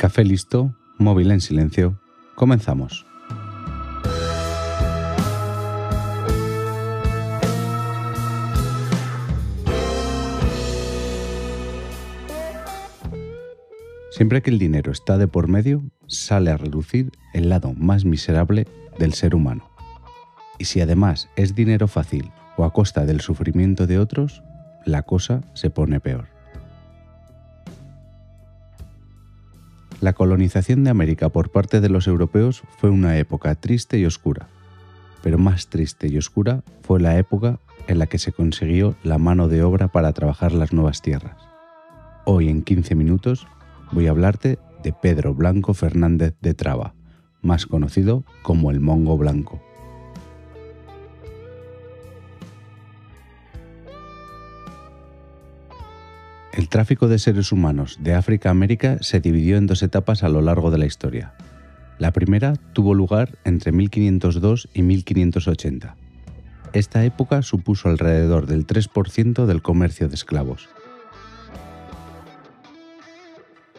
Café listo, móvil en silencio. Comenzamos. Siempre que el dinero está de por medio, sale a relucir el lado más miserable del ser humano. Y si además es dinero fácil o a costa del sufrimiento de otros, la cosa se pone peor. La colonización de América por parte de los europeos fue una época triste y oscura, pero más triste y oscura fue la época en la que se consiguió la mano de obra para trabajar las nuevas tierras. Hoy en 15 minutos voy a hablarte de Pedro Blanco Fernández de Traba, más conocido como el Mongo Blanco. Tráfico de seres humanos de África a América se dividió en dos etapas a lo largo de la historia. La primera tuvo lugar entre 1502 y 1580. Esta época supuso alrededor del 3% del comercio de esclavos.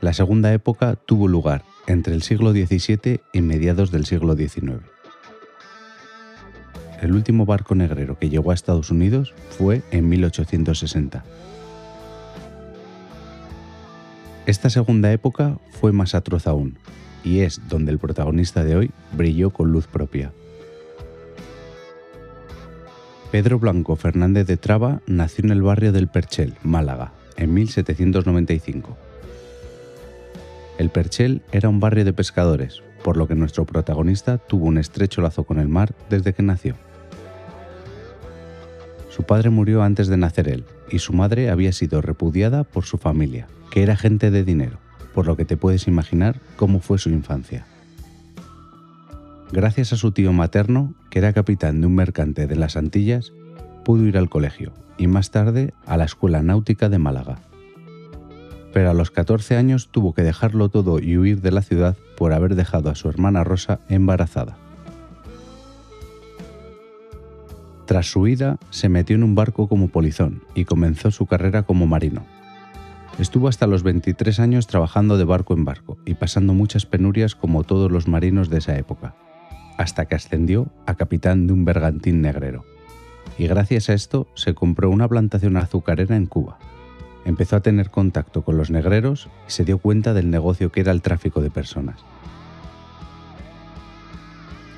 La segunda época tuvo lugar entre el siglo XVII y mediados del siglo XIX. El último barco negrero que llegó a Estados Unidos fue en 1860. Esta segunda época fue más atroz aún, y es donde el protagonista de hoy brilló con luz propia. Pedro Blanco Fernández de Traba nació en el barrio del Perchel, Málaga, en 1795 el Perchel era un barrio de pescadores, por lo que nuestro protagonista tuvo un estrecho lazo con el mar desde que nació. Su padre murió antes de nacer él, y su madre había sido repudiada por su familia, que era gente de dinero, por lo que te puedes imaginar cómo fue su infancia. Gracias a su tío materno, que era capitán de un mercante de las Antillas, pudo ir al colegio y más tarde a la Escuela Náutica de Málaga pero a los 14 años tuvo que dejarlo todo y huir de la ciudad por haber dejado a su hermana Rosa embarazada. Tras su huida, se metió en un barco como polizón y comenzó su carrera como marino. Estuvo hasta los 23 años trabajando de barco en barco y pasando muchas penurias como todos los marinos de esa época, hasta que ascendió a capitán de un bergantín negrero. Y gracias a esto se compró una plantación azucarera en Cuba, empezó a tener contacto con los negreros y se dio cuenta del negocio que era el tráfico de personas.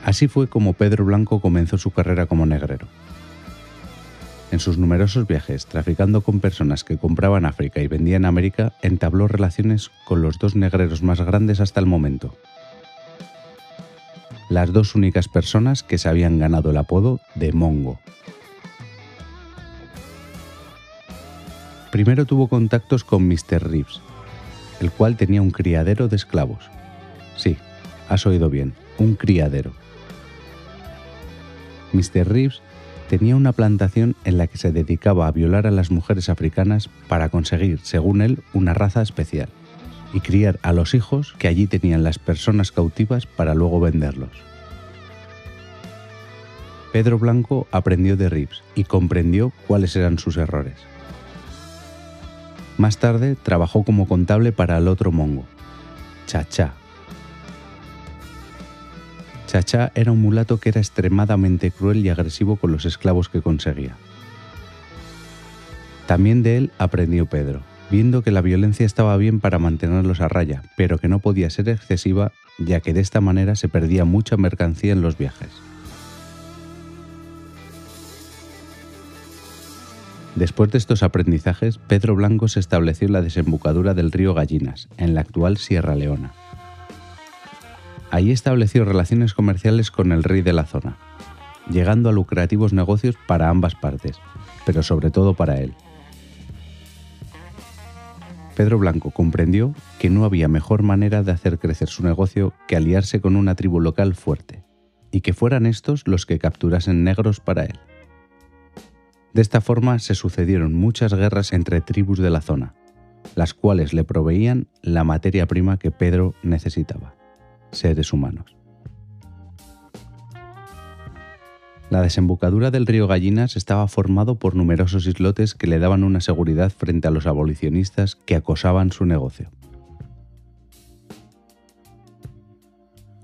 Así fue como Pedro Blanco comenzó su carrera como negrero. En sus numerosos viajes, traficando con personas que compraban África y vendían América, entabló relaciones con los dos negreros más grandes hasta el momento. Las dos únicas personas que se habían ganado el apodo de Mongo, Primero tuvo contactos con Mr. Reeves, el cual tenía un criadero de esclavos. Sí, has oído bien, un criadero. Mr. Reeves tenía una plantación en la que se dedicaba a violar a las mujeres africanas para conseguir, según él, una raza especial y criar a los hijos que allí tenían las personas cautivas para luego venderlos. Pedro Blanco aprendió de Reeves y comprendió cuáles eran sus errores. Más tarde trabajó como contable para el otro mongo, Chacha. Chacha era un mulato que era extremadamente cruel y agresivo con los esclavos que conseguía. También de él aprendió Pedro, viendo que la violencia estaba bien para mantenerlos a raya, pero que no podía ser excesiva ya que de esta manera se perdía mucha mercancía en los viajes. Después de estos aprendizajes, Pedro Blanco se estableció en la desembocadura del río Gallinas, en la actual Sierra Leona. Allí estableció relaciones comerciales con el rey de la zona, llegando a lucrativos negocios para ambas partes, pero sobre todo para él. Pedro Blanco comprendió que no había mejor manera de hacer crecer su negocio que aliarse con una tribu local fuerte, y que fueran estos los que capturasen negros para él. De esta forma se sucedieron muchas guerras entre tribus de la zona, las cuales le proveían la materia prima que Pedro necesitaba, seres humanos. La desembocadura del río Gallinas estaba formado por numerosos islotes que le daban una seguridad frente a los abolicionistas que acosaban su negocio.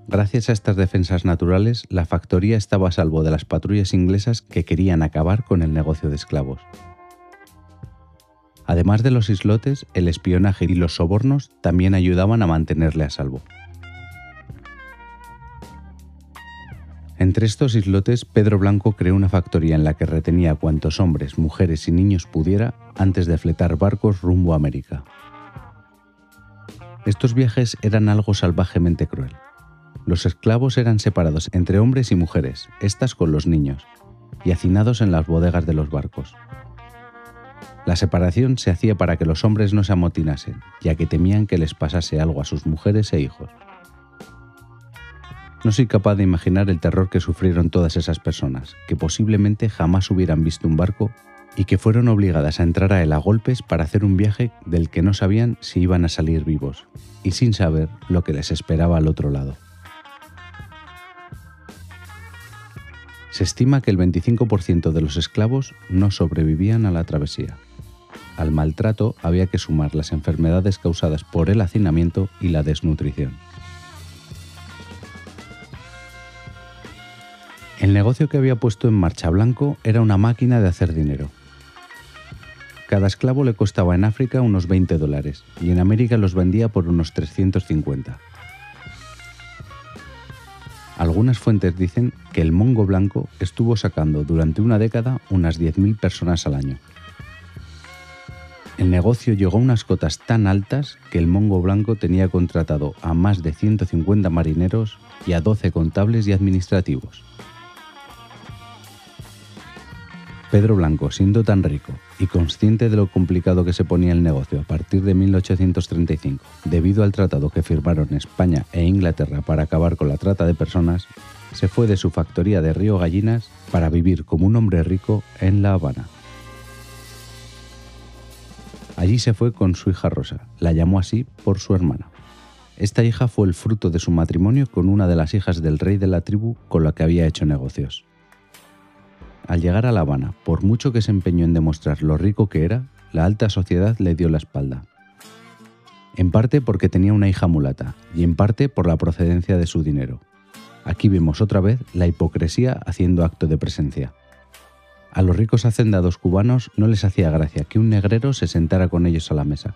Gracias a estas defensas naturales, la factoría estaba a salvo de las patrullas inglesas que querían acabar con el negocio de esclavos. Además de los islotes, el espionaje y los sobornos también ayudaban a mantenerle a salvo. Entre estos islotes, Pedro Blanco creó una factoría en la que retenía cuantos hombres, mujeres y niños pudiera antes de fletar barcos rumbo a América. Estos viajes eran algo salvajemente cruel. Los esclavos eran separados entre hombres y mujeres, estas con los niños, y hacinados en las bodegas de los barcos. La separación se hacía para que los hombres no se amotinasen, ya que temían que les pasase algo a sus mujeres e hijos. No soy capaz de imaginar el terror que sufrieron todas esas personas, que posiblemente jamás hubieran visto un barco y que fueron obligadas a entrar a él a golpes para hacer un viaje del que no sabían si iban a salir vivos, y sin saber lo que les esperaba al otro lado. Se estima que el 25% de los esclavos no sobrevivían a la travesía. Al maltrato había que sumar las enfermedades causadas por el hacinamiento y la desnutrición. El negocio que había puesto en marcha Blanco era una máquina de hacer dinero. Cada esclavo le costaba en África unos 20 dólares y en América los vendía por unos 350. Algunas fuentes dicen que el mongo blanco estuvo sacando durante una década unas 10.000 personas al año. El negocio llegó a unas cotas tan altas que el Mongo Blanco tenía contratado a más de 150 marineros y a 12 contables y administrativos. Pedro Blanco, siendo tan rico y consciente de lo complicado que se ponía el negocio a partir de 1835, debido al tratado que firmaron España e Inglaterra para acabar con la trata de personas, se fue de su factoría de Río Gallinas para vivir como un hombre rico en La Habana. Allí se fue con su hija Rosa, la llamó así por su hermana. Esta hija fue el fruto de su matrimonio con una de las hijas del rey de la tribu con la que había hecho negocios. Al llegar a La Habana, por mucho que se empeñó en demostrar lo rico que era, la alta sociedad le dio la espalda. En parte porque tenía una hija mulata y en parte por la procedencia de su dinero. Aquí vemos otra vez la hipocresía haciendo acto de presencia. A los ricos hacendados cubanos no les hacía gracia que un negrero se sentara con ellos a la mesa,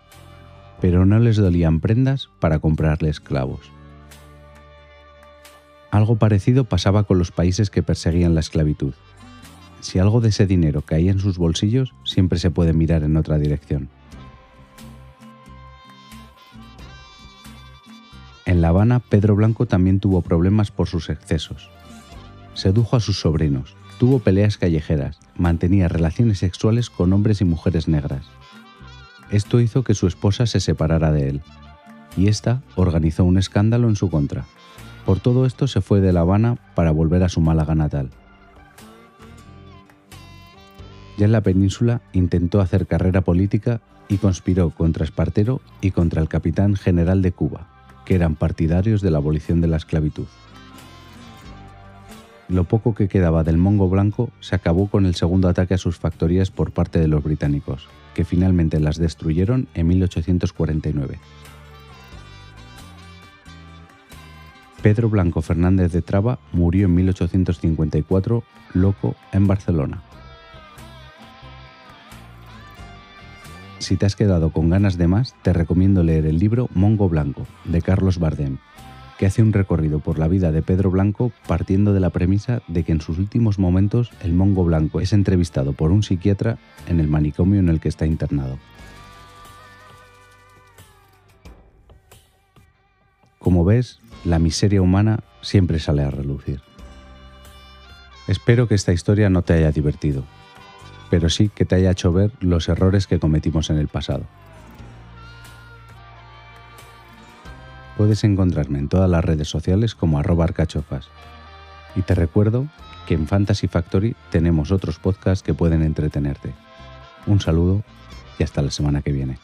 pero no les dolían prendas para comprarle esclavos. Algo parecido pasaba con los países que perseguían la esclavitud. Si algo de ese dinero caía en sus bolsillos, siempre se puede mirar en otra dirección. En La Habana, Pedro Blanco también tuvo problemas por sus excesos. Sedujo a sus sobrinos, Tuvo peleas callejeras, mantenía relaciones sexuales con hombres y mujeres negras. Esto hizo que su esposa se separara de él, y ésta organizó un escándalo en su contra. Por todo esto se fue de La Habana para volver a su Málaga natal. Ya en la península intentó hacer carrera política y conspiró contra Espartero y contra el capitán general de Cuba, que eran partidarios de la abolición de la esclavitud lo poco que quedaba del Mongo Blanco se acabó con el segundo ataque a sus factorías por parte de los británicos, que finalmente las destruyeron en 1849. Pedro Blanco Fernández de Traba murió en 1854 loco en Barcelona. Si te has quedado con ganas de más, te recomiendo leer el libro Mongo Blanco, de Carlos Bardem, que hace un recorrido por la vida de Pedro Blanco partiendo de la premisa de que en sus últimos momentos el mongo blanco es entrevistado por un psiquiatra en el manicomio en el que está internado. Como ves, la miseria humana siempre sale a relucir. Espero que esta historia no te haya divertido, pero sí que te haya hecho ver los errores que cometimos en el pasado. Puedes encontrarme en todas las redes sociales como arroba arcachofas. Y te recuerdo que en Fantasy Factory tenemos otros podcasts que pueden entretenerte. Un saludo y hasta la semana que viene.